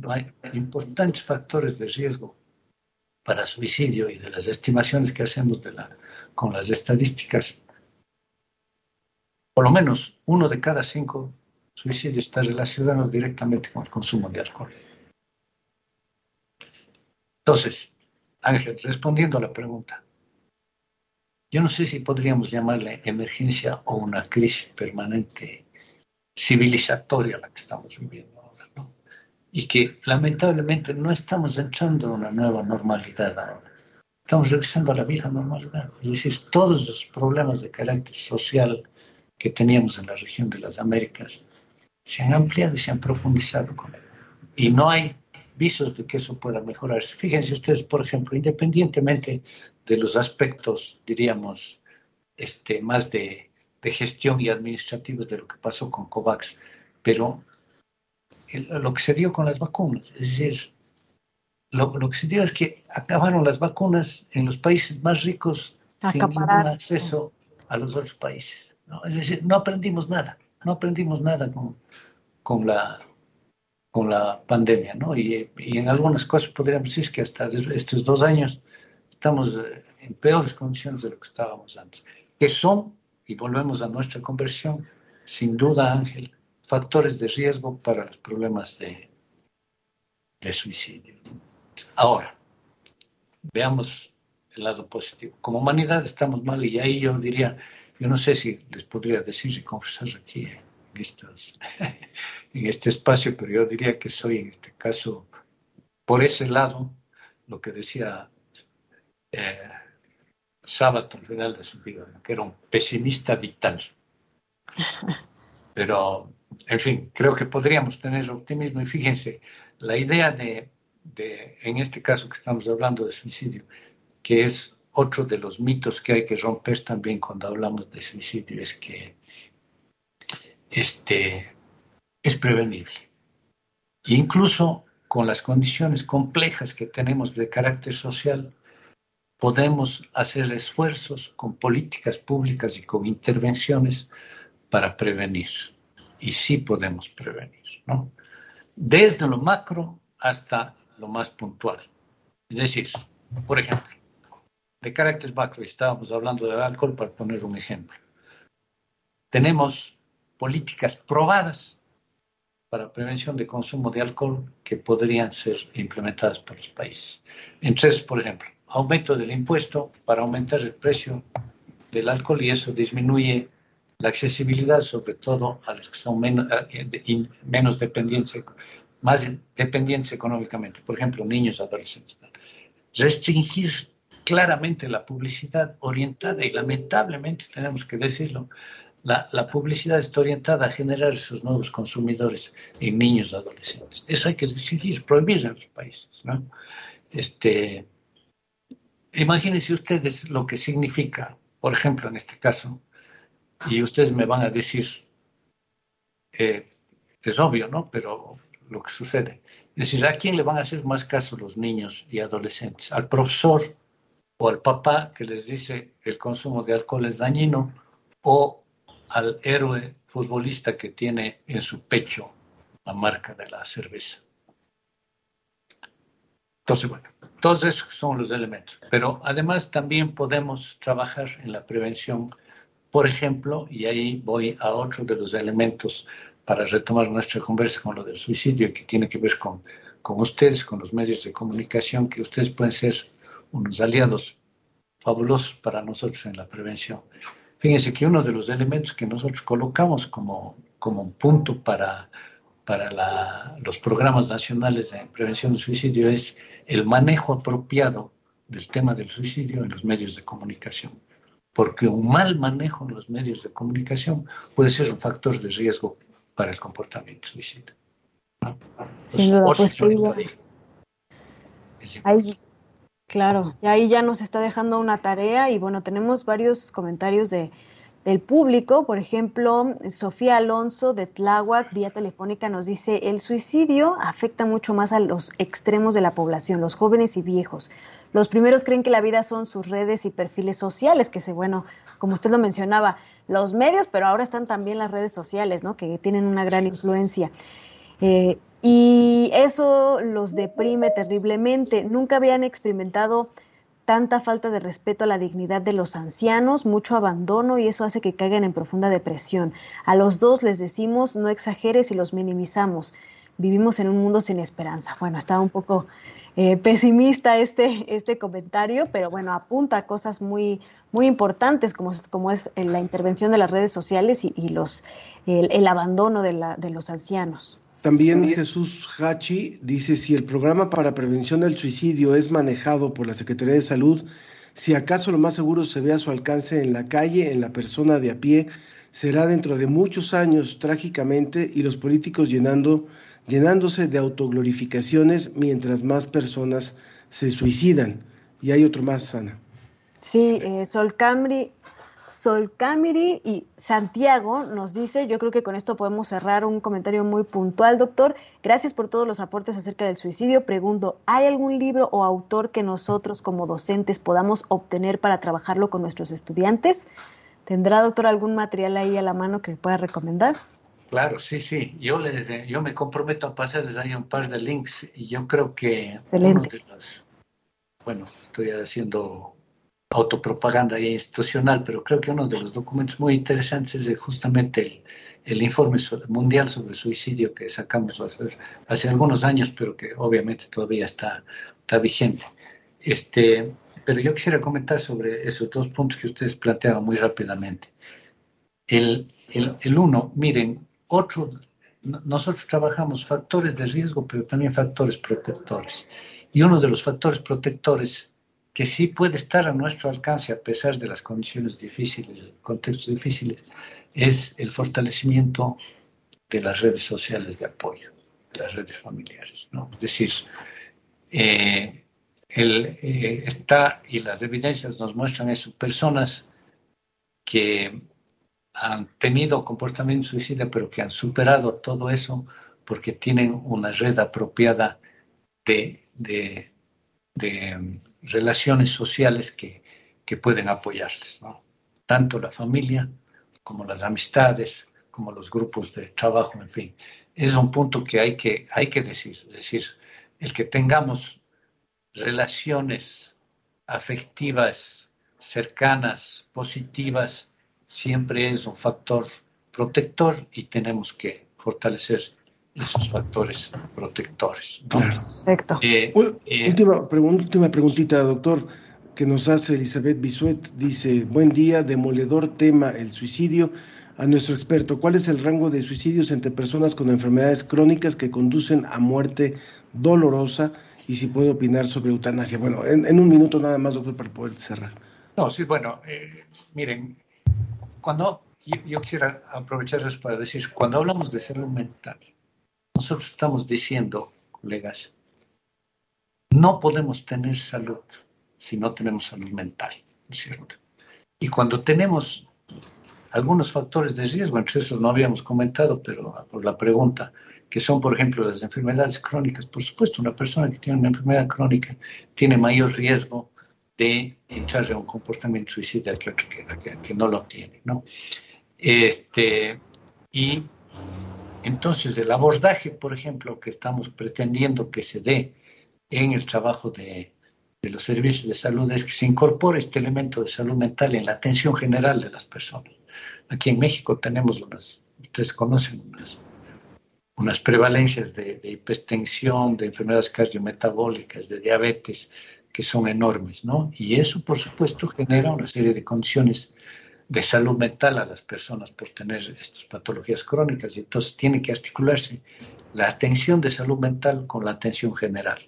importantes factores de riesgo para suicidio y de las estimaciones que hacemos de la con las estadísticas, por lo menos uno de cada cinco suicidios está relacionado directamente con el consumo de alcohol. Entonces, Ángel, respondiendo a la pregunta, yo no sé si podríamos llamarle emergencia o una crisis permanente civilizatoria la que estamos viviendo. Y que lamentablemente no estamos entrando en una nueva normalidad ahora estamos regresando a la vieja normalidad. Es decir, todos los problemas de carácter social que teníamos en la región de las Américas se han ampliado y se han profundizado con él. Y no hay visos de que eso pueda mejorarse. Fíjense ustedes, por ejemplo, independientemente de los aspectos, diríamos, este, más de, de gestión y administrativos de lo que pasó con COVAX, pero el, lo que se dio con las vacunas, es decir, lo, lo, que se dio es que acabaron las vacunas en los países más ricos sin ningún acceso a los otros países. ¿no? Es decir, no aprendimos nada, no aprendimos nada con, con, la, con la pandemia, ¿no? Y, y, en algunas cosas podríamos decir que hasta estos dos años estamos en peores condiciones de lo que estábamos antes, que son, y volvemos a nuestra conversión, sin duda, Ángel, factores de riesgo para los problemas de, de suicidio. Ahora, veamos el lado positivo. Como humanidad estamos mal y ahí yo diría, yo no sé si les podría decir y confesar aquí en, en este espacio, pero yo diría que soy en este caso, por ese lado, lo que decía eh, Sábato al final de su vida, que era un pesimista vital. Pero, en fin, creo que podríamos tener optimismo y fíjense, la idea de, en este caso que estamos hablando de suicidio, que es otro de los mitos que hay que romper también cuando hablamos de suicidio, es que este, es prevenible. E incluso con las condiciones complejas que tenemos de carácter social, podemos hacer esfuerzos con políticas públicas y con intervenciones para prevenir. Y sí podemos prevenir, ¿no? Desde lo macro hasta lo más puntual. Es decir, por ejemplo, de carácter macro, estábamos hablando del alcohol para poner un ejemplo. Tenemos políticas probadas para prevención de consumo de alcohol que podrían ser implementadas por los países. Entonces, por ejemplo, aumento del impuesto para aumentar el precio del alcohol y eso disminuye la accesibilidad, sobre todo a los que son menos, eh, menos dependientes, más dependientes económicamente, por ejemplo, niños, adolescentes. Restringir claramente la publicidad orientada, y lamentablemente tenemos que decirlo, la, la, publicidad está orientada a generar esos nuevos consumidores en niños y adolescentes. Eso hay que exigir, prohibir en los países. ¿no? Este, imagínense ustedes lo que significa, por ejemplo, en este caso, y ustedes me van a decir, es obvio, ¿no? Pero lo que sucede. Es decir, ¿a quién le van a hacer más caso los niños y adolescentes? ¿Al profesor o al papá que les dice el consumo de alcohol es dañino? ¿O al héroe futbolista que tiene en su pecho la marca de la cerveza? Entonces, bueno, todos esos son los elementos. Pero además también podemos trabajar en la prevención, por ejemplo, y ahí voy a otro de los elementos para retomar nuestra conversa con lo del suicidio, que tiene que ver con, con ustedes, con los medios de comunicación, que ustedes pueden ser unos aliados fabulosos para nosotros en la prevención. Fíjense que uno de los elementos que nosotros colocamos como, como un punto para, para los programas nacionales de prevención del suicidio es el manejo apropiado del tema del suicidio en los medios de comunicación. Porque un mal manejo en los medios de comunicación puede ser un factor de riesgo para el comportamiento suicida. Sin duda, pues, ahí, claro, y ahí ya nos está dejando una tarea y bueno, tenemos varios comentarios de, del público. Por ejemplo, Sofía Alonso de Tláhuac, vía telefónica, nos dice, el suicidio afecta mucho más a los extremos de la población, los jóvenes y viejos. Los primeros creen que la vida son sus redes y perfiles sociales, que se, bueno, como usted lo mencionaba, los medios, pero ahora están también las redes sociales, ¿no? Que tienen una gran influencia. Eh, y eso los deprime terriblemente. Nunca habían experimentado tanta falta de respeto a la dignidad de los ancianos, mucho abandono y eso hace que caigan en profunda depresión. A los dos les decimos no exageres y los minimizamos. Vivimos en un mundo sin esperanza. Bueno, está un poco eh, pesimista este, este comentario, pero bueno, apunta a cosas muy, muy importantes como, como es la intervención de las redes sociales y, los, el, abandono de, la, de los ancianos. También Jesús Hachi dice, si el programa para prevención del suicidio es manejado por la Secretaría de Salud, si acaso lo más seguro se ve a su alcance en la calle, en la persona de a pie, será dentro de muchos años trágicamente y los políticos llenando llenándose de autoglorificaciones mientras más personas se suicidan. Y hay otro más, Ana. Sí, eh, Sol Camiri y Santiago nos dice, yo creo que con esto podemos cerrar un comentario muy puntual, doctor. Gracias por todos los aportes acerca del suicidio. Pregunto, ¿hay algún libro o autor que nosotros como docentes podamos obtener para trabajarlo con nuestros estudiantes? ¿Tendrá, doctor, algún material ahí a la mano que pueda recomendar? Claro, sí, sí. Yo, les, yo me comprometo a pasarles ahí un par de links y yo creo que uno de los, bueno, estoy haciendo autopropaganda institucional, pero creo que uno de los documentos muy interesantes es justamente el, el informe mundial sobre suicidio que sacamos hace, algunos años, pero que obviamente todavía está, está vigente. Este, pero yo quisiera comentar sobre esos dos puntos que ustedes planteaban muy rápidamente. El, el, el uno, miren, otro, nosotros trabajamos factores de riesgo, pero también factores protectores. Y uno de los factores protectores que sí puede estar a nuestro alcance a pesar de las condiciones difíciles, contextos difíciles, es el fortalecimiento de las redes sociales de apoyo, de las redes familiares. ¿no? Es decir, eh, eh, está, y las evidencias nos muestran eso, personas que han tenido comportamiento suicida, pero que han superado todo eso porque tienen una red apropiada de, de, de relaciones sociales que, que pueden apoyarles, ¿no? tanto la familia como las amistades, como los grupos de trabajo, en fin. Es un punto que hay que, hay que decir, es decir, el que tengamos relaciones afectivas, cercanas, positivas, siempre es un factor protector y tenemos que fortalecer esos factores protectores. Perfecto. Eh, eh, última, última preguntita, doctor que nos hace Elizabeth Bisuet. Dice, buen día, demoledor tema el suicidio. A nuestro experto, ¿cuál es el rango de suicidios entre personas con enfermedades crónicas que conducen a muerte dolorosa? Y si puede opinar sobre eutanasia. Bueno, en, un minuto nada más, doctor, para poder cerrar. No, sí, bueno, eh, miren, cuando yo, yo quisiera aprovechar eso para decir, cuando hablamos de salud mental, nosotros estamos diciendo, colegas, no podemos tener salud si no tenemos salud mental, ¿no es cierto? Y cuando tenemos algunos factores de riesgo, entre esos no habíamos comentado, pero por la pregunta, que son, por ejemplo, las enfermedades crónicas. Por supuesto, una persona que tiene una enfermedad crónica tiene mayor riesgo de entrar en un comportamiento suicida que otro que, que, no lo tiene, ¿no? Este, y entonces el abordaje, por ejemplo, que estamos pretendiendo que se dé en el trabajo de, de los servicios de salud es que se incorpore este elemento de salud mental en la atención general de las personas. Aquí en México tenemos unas, ustedes conocen unas, unas prevalencias de, hipertensión, de enfermedades cardiometabólicas, de diabetes, que son enormes, ¿no? Y eso, por supuesto, genera una serie de condiciones de salud mental a las personas por tener estas patologías crónicas y entonces tiene que articularse la atención de salud mental con la atención general.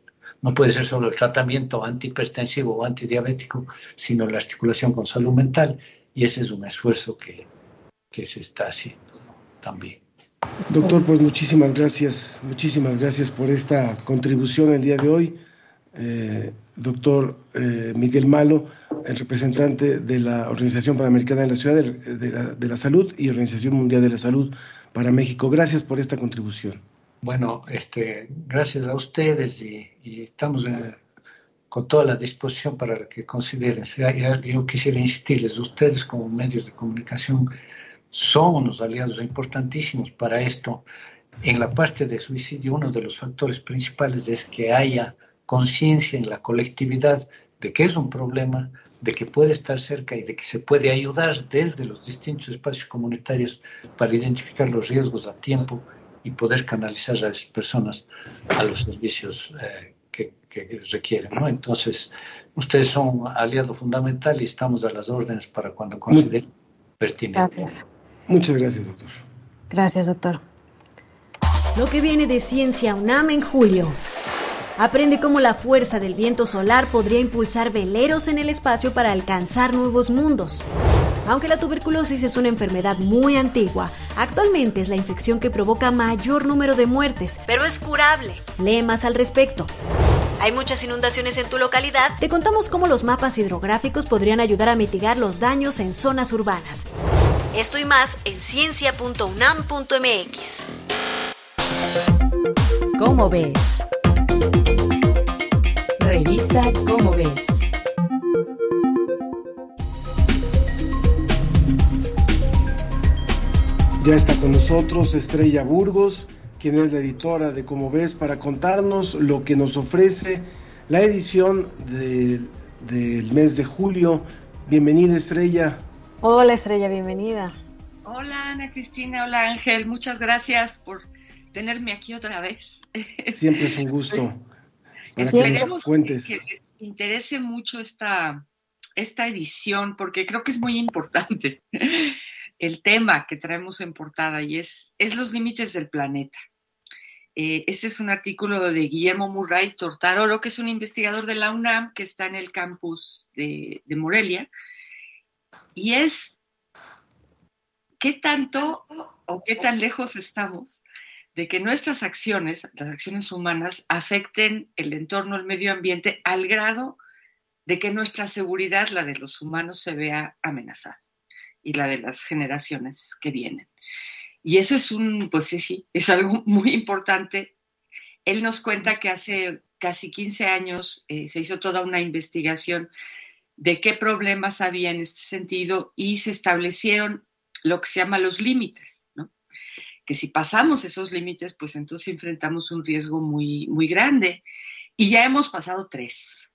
No puede ser solo el tratamiento antihipertensivo o antidiabético, sino la articulación con salud mental. Y ese es un esfuerzo que, que se está haciendo también. Doctor, pues muchísimas gracias, muchísimas gracias por esta contribución el día de hoy. Eh, doctor eh, Miguel Malo, el representante de la Organización Panamericana de la Ciudad de la, de la Salud y Organización Mundial de la Salud para México. Gracias por esta contribución. Bueno, este, gracias a ustedes y, estamos con toda la disposición para que consideren. Yo quisiera insistirles, ustedes como medios de comunicación son unos aliados importantísimos para esto. En la parte de suicidio, uno de los factores principales es que haya conciencia en la colectividad de que es un problema, de que puede estar cerca y de que se puede ayudar desde los distintos espacios comunitarios para identificar los riesgos a tiempo y poder canalizar a las personas a los servicios eh, que, requieren. ¿no? Entonces, ustedes son aliado fundamental y estamos a las órdenes para cuando consideren pertinente. Gracias. Muchas gracias, doctor. Gracias, doctor. Lo que viene de Ciencia UNAM en julio. Aprende cómo la fuerza del viento solar podría impulsar veleros en el espacio para alcanzar nuevos mundos. Aunque la tuberculosis es una enfermedad muy antigua, actualmente es la infección que provoca mayor número de muertes, pero es curable. Lee más al respecto. Hay muchas inundaciones en tu localidad. Te contamos cómo los mapas hidrográficos podrían ayudar a mitigar los daños en zonas urbanas. Esto y más en ciencia.unam.mx. ¿Cómo ves? Revista ¿Cómo ves? Ya está con nosotros Estrella Burgos, quien es la editora de Como ves, para contarnos lo que nos ofrece la edición del del mes de julio. Bienvenida Estrella. Hola Estrella, bienvenida. Hola Ana Cristina, hola Ángel, muchas gracias por tenerme aquí otra vez. Siempre es un gusto. Esperemos que, que, les interese mucho esta, esta edición porque creo que es muy importante el tema que traemos en portada y es, es los límites del planeta. Eh, ese es un artículo de Guillermo Murray Tortarolo, que es un investigador de la UNAM que está en el campus de, de Morelia. Y es qué tanto o qué tan lejos estamos de que nuestras acciones, las acciones humanas, afecten el entorno, el medio ambiente, al grado de que nuestra seguridad, la de los humanos, se vea amenazada y la de las generaciones que vienen. Y eso es un, pues sí, sí, es algo muy importante. Él nos cuenta que hace casi 15 años eh, se hizo toda una investigación de qué problemas había en este sentido y se establecieron lo que se llama los límites, ¿no? Que si pasamos esos límites, pues entonces enfrentamos un riesgo muy, muy grande. Y ya hemos pasado tres.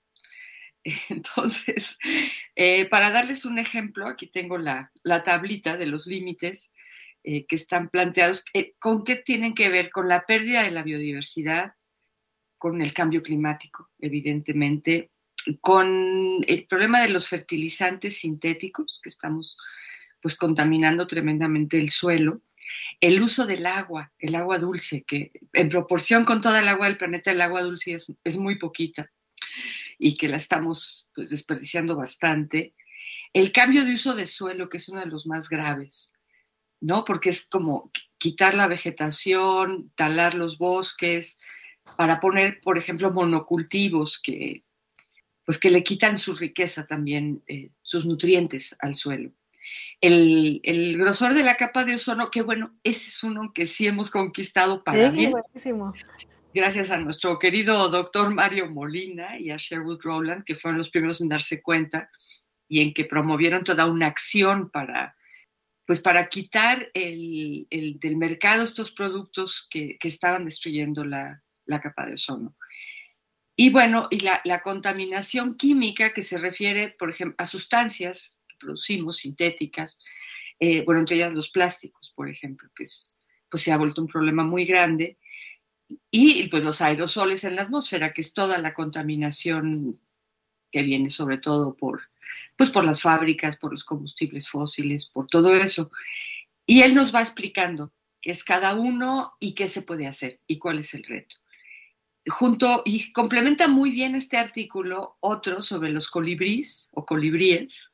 Entonces, eh, para darles un ejemplo, aquí tengo la, la tablita de los límites eh, que están planteados, eh, ¿con qué tienen que ver? Con la pérdida de la biodiversidad, con el cambio climático, evidentemente, con el problema de los fertilizantes sintéticos, que estamos pues contaminando tremendamente el suelo, el uso del agua, el agua dulce, que en proporción con toda el agua del planeta, el agua dulce es, es muy poquita y que la estamos pues, desperdiciando bastante. El cambio de uso de suelo, que es uno de los más graves, ¿no? Porque es como quitar la vegetación, talar los bosques, para poner, por ejemplo, monocultivos que, pues que le quitan su riqueza también, eh, sus nutrientes al suelo. El, el, grosor de la capa de ozono, que bueno, ese es uno que sí hemos conquistado para sí, bien. Buenísimo. Gracias a nuestro querido doctor Mario Molina y a Sherwood Rowland, que fueron los primeros en darse cuenta y en que promovieron toda una acción para pues para quitar el, el, del mercado estos productos que, que estaban destruyendo la, la, capa de ozono. Y bueno, y la, la, contaminación química que se refiere, por ejemplo, a sustancias producimos sintéticas, eh, bueno, entre ellas los plásticos, por ejemplo, que es, pues se ha vuelto un problema muy grande, y pues los aerosoles en la atmósfera, que es toda la contaminación que viene sobre todo por, pues por las fábricas, por los combustibles fósiles, por todo eso. Y él nos va explicando qué es cada uno y qué se puede hacer y cuál es el reto. Junto y complementa muy bien este artículo otro sobre los colibríes o colibríes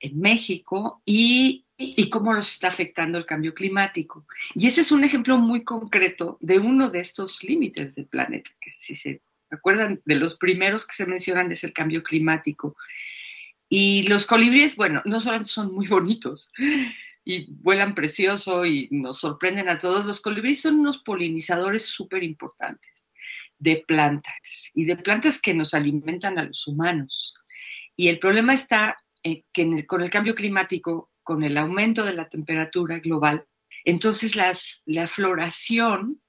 en México y, y cómo los está afectando el cambio climático. Y ese es un ejemplo muy concreto de uno de estos límites del planeta, que si se acuerdan de los primeros que se mencionan es el cambio climático. Y los colibríes, bueno, no solamente son muy bonitos y vuelan precioso y nos sorprenden a todos, los colibríes son unos polinizadores súper importantes de plantas y de plantas que nos alimentan a los humanos. Y el problema está eh, que con el cambio climático, con el aumento de la temperatura global, entonces la floración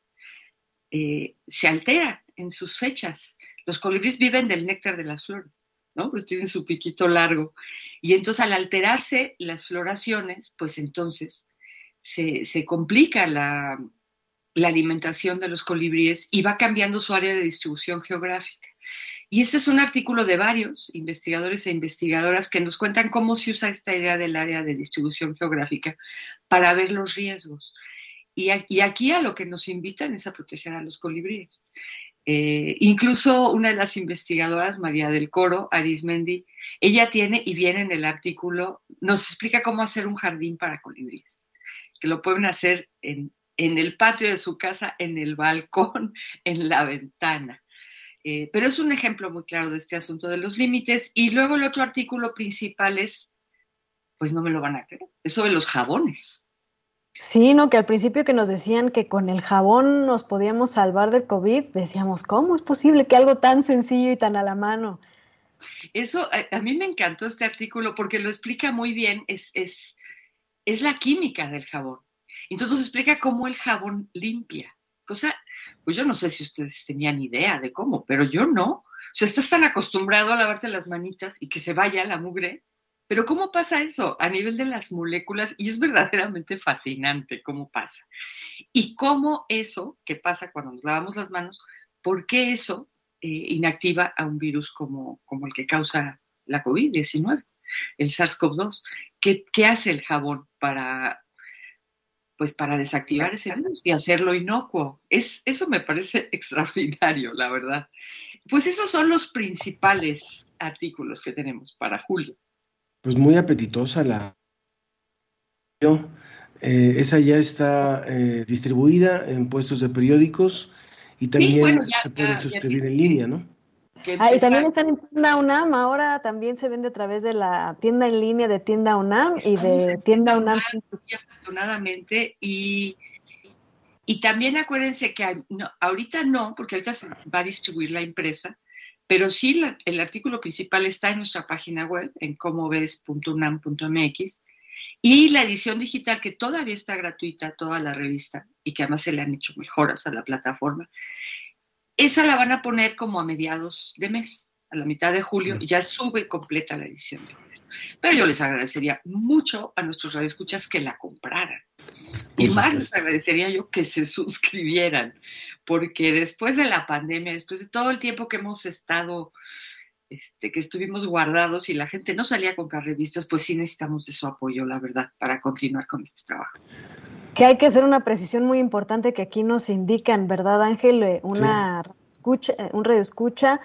eh, se altera en sus fechas. Los colibríes viven del néctar de las flores. ¿no? Pues tienen su piquito largo. Y entonces al alterarse las floraciones, pues entonces se, complica la, alimentación de los colibríes y va cambiando su área de distribución geográfica. Y este es un artículo de varios investigadores e investigadoras que nos cuentan cómo se usa esta idea del área de distribución geográfica para ver los riesgos. Y, aquí a lo que nos invitan es a proteger a los colibríes. Eh, incluso una de las investigadoras, María del Coro, Arismendi, ella tiene y viene en el artículo, nos explica cómo hacer un jardín para colibríes, que lo pueden hacer en el patio de su casa, en el balcón, en la ventana. Eh, pero es un ejemplo muy claro de este asunto de los límites. Y luego el otro artículo principal es, pues no me lo van a creer, es sobre los jabones. Sí, no, que al principio que nos decían que con el jabón nos podíamos salvar del COVID, decíamos, ¿cómo es posible que algo tan sencillo y tan a la mano? Eso, a, a mí me encantó este artículo porque lo explica muy bien, es, es, es la química del jabón. Entonces explica cómo el jabón limpia. Cosa, pues yo no sé si ustedes tenían idea de cómo, pero yo no. O sea, estás tan acostumbrado a lavarte las manitas y que se vaya la mugre, pero ¿cómo pasa eso a nivel de las moléculas? Y es verdaderamente fascinante cómo pasa. Y cómo eso que pasa cuando nos lavamos las manos, ¿por qué eso eh, inactiva a un virus como, como el que causa la COVID-19, el SARS-CoV-2? ¿Qué, ¿Qué hace el jabón para pues para desactivar ese virus y hacerlo inocuo. Es, eso me parece extraordinario, la verdad. Pues esos son los principales artículos que tenemos para julio. Pues muy apetitosa la... Eh, esa ya está eh, distribuida en puestos de periódicos y también se puede suscribir en línea, ¿no? Ah, y también están en tienda UNAM, ahora también se vende a través de la tienda en línea de tienda UNAM y de tienda UNAM. Afortunadamente, y, y también acuérdense que ahorita no, porque ahorita se va a distribuir la empresa, pero sí el artículo principal está en nuestra página web, en comoves.unam.mx, y la edición digital, que todavía está gratuita, toda la revista, y que además se le han hecho mejoras a la plataforma. Esa la van a poner como a mediados de mes, a la mitad de julio, y ya sube completa la edición de julio. Pero yo les agradecería mucho a nuestros radioescuchas que la compraran. Y más les agradecería yo que se suscribieran, porque después de la pandemia, después de todo el tiempo que hemos estado, este, que estuvimos guardados y la gente no salía a comprar revistas, pues sí necesitamos de su apoyo, la verdad, para continuar con este trabajo que hay que hacer una precisión muy importante que aquí nos indican, ¿verdad, Ángel? Eh, una escucha, eh, un radio escucha,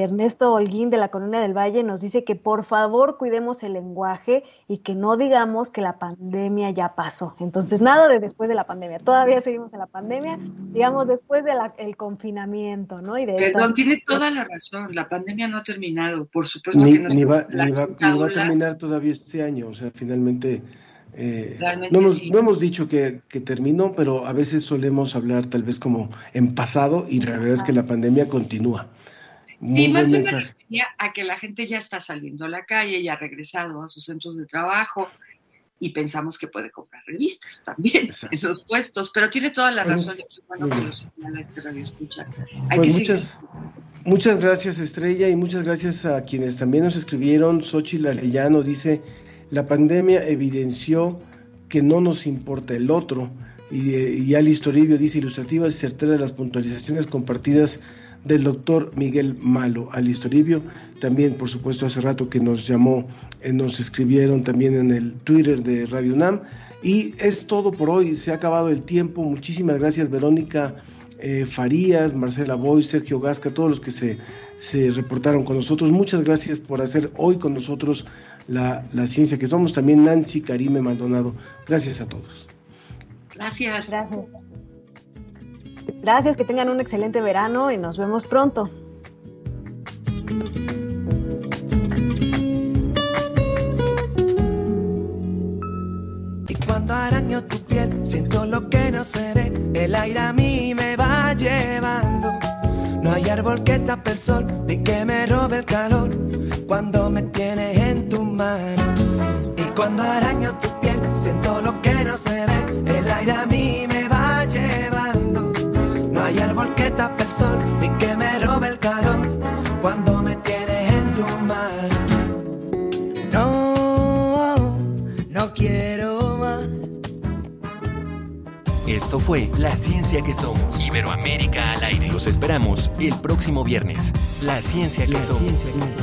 Ernesto Holguín de la Colonia del Valle nos dice que por favor cuidemos el lenguaje y que no digamos que la pandemia ya pasó. Entonces, nada de después de la pandemia. Todavía seguimos en la pandemia, digamos después del confinamiento, ¿no? Y de Perdón, tiene toda la razón. La pandemia no ha terminado, por supuesto ni, que no. Ni va, ni va, ni va a terminar todavía este año. O sea, finalmente eh, no, hemos, dicho que, terminó, pero a veces solemos hablar tal vez como en pasado y la verdad es que la pandemia continúa. sí, más bien me a que la gente ya está saliendo a la calle y ha regresado a sus centros de trabajo y pensamos que puede comprar revistas también en los puestos, pero tiene toda la razón bueno que lo señala este radio escucha. Pues muchas, muchas gracias Estrella y muchas gracias a quienes también nos escribieron. Xochitl Arellano dice la pandemia evidenció que no nos importa el otro. Y, y Alice Toribio dice ilustrativas y certeras las puntualizaciones compartidas del doctor Miguel Malo. Alice Toribio, también por supuesto hace rato que nos llamó, eh, nos escribieron también en el Twitter de Radio UNAM. Y es todo por hoy, se ha acabado el tiempo. Muchísimas gracias Verónica eh, Farías, Marcela Boy, Sergio Gasca, todos los que se, se reportaron con nosotros. Muchas gracias por hacer hoy con nosotros la, ciencia que somos. También Nancy Karime Maldonado. Gracias a todos. Gracias. Gracias. Gracias, que tengan un excelente verano y nos vemos pronto. Y cuando araño tu piel, siento lo que no se ve, el aire a mí me va llevando. No hay árbol que tape el sol, ni que me robe el calor cuando me tienes en tu mano. Y cuando araño tu piel, siento lo que no se ve. El aire a mí me va llevando. No hay árbol que tape el sol, ni que me robe el calor. Cuando me tienes en tu mano. No, no quiero más. Esto fue La Ciencia que Somos. Iberoamérica al aire. Los esperamos el próximo viernes. La Ciencia que Somos.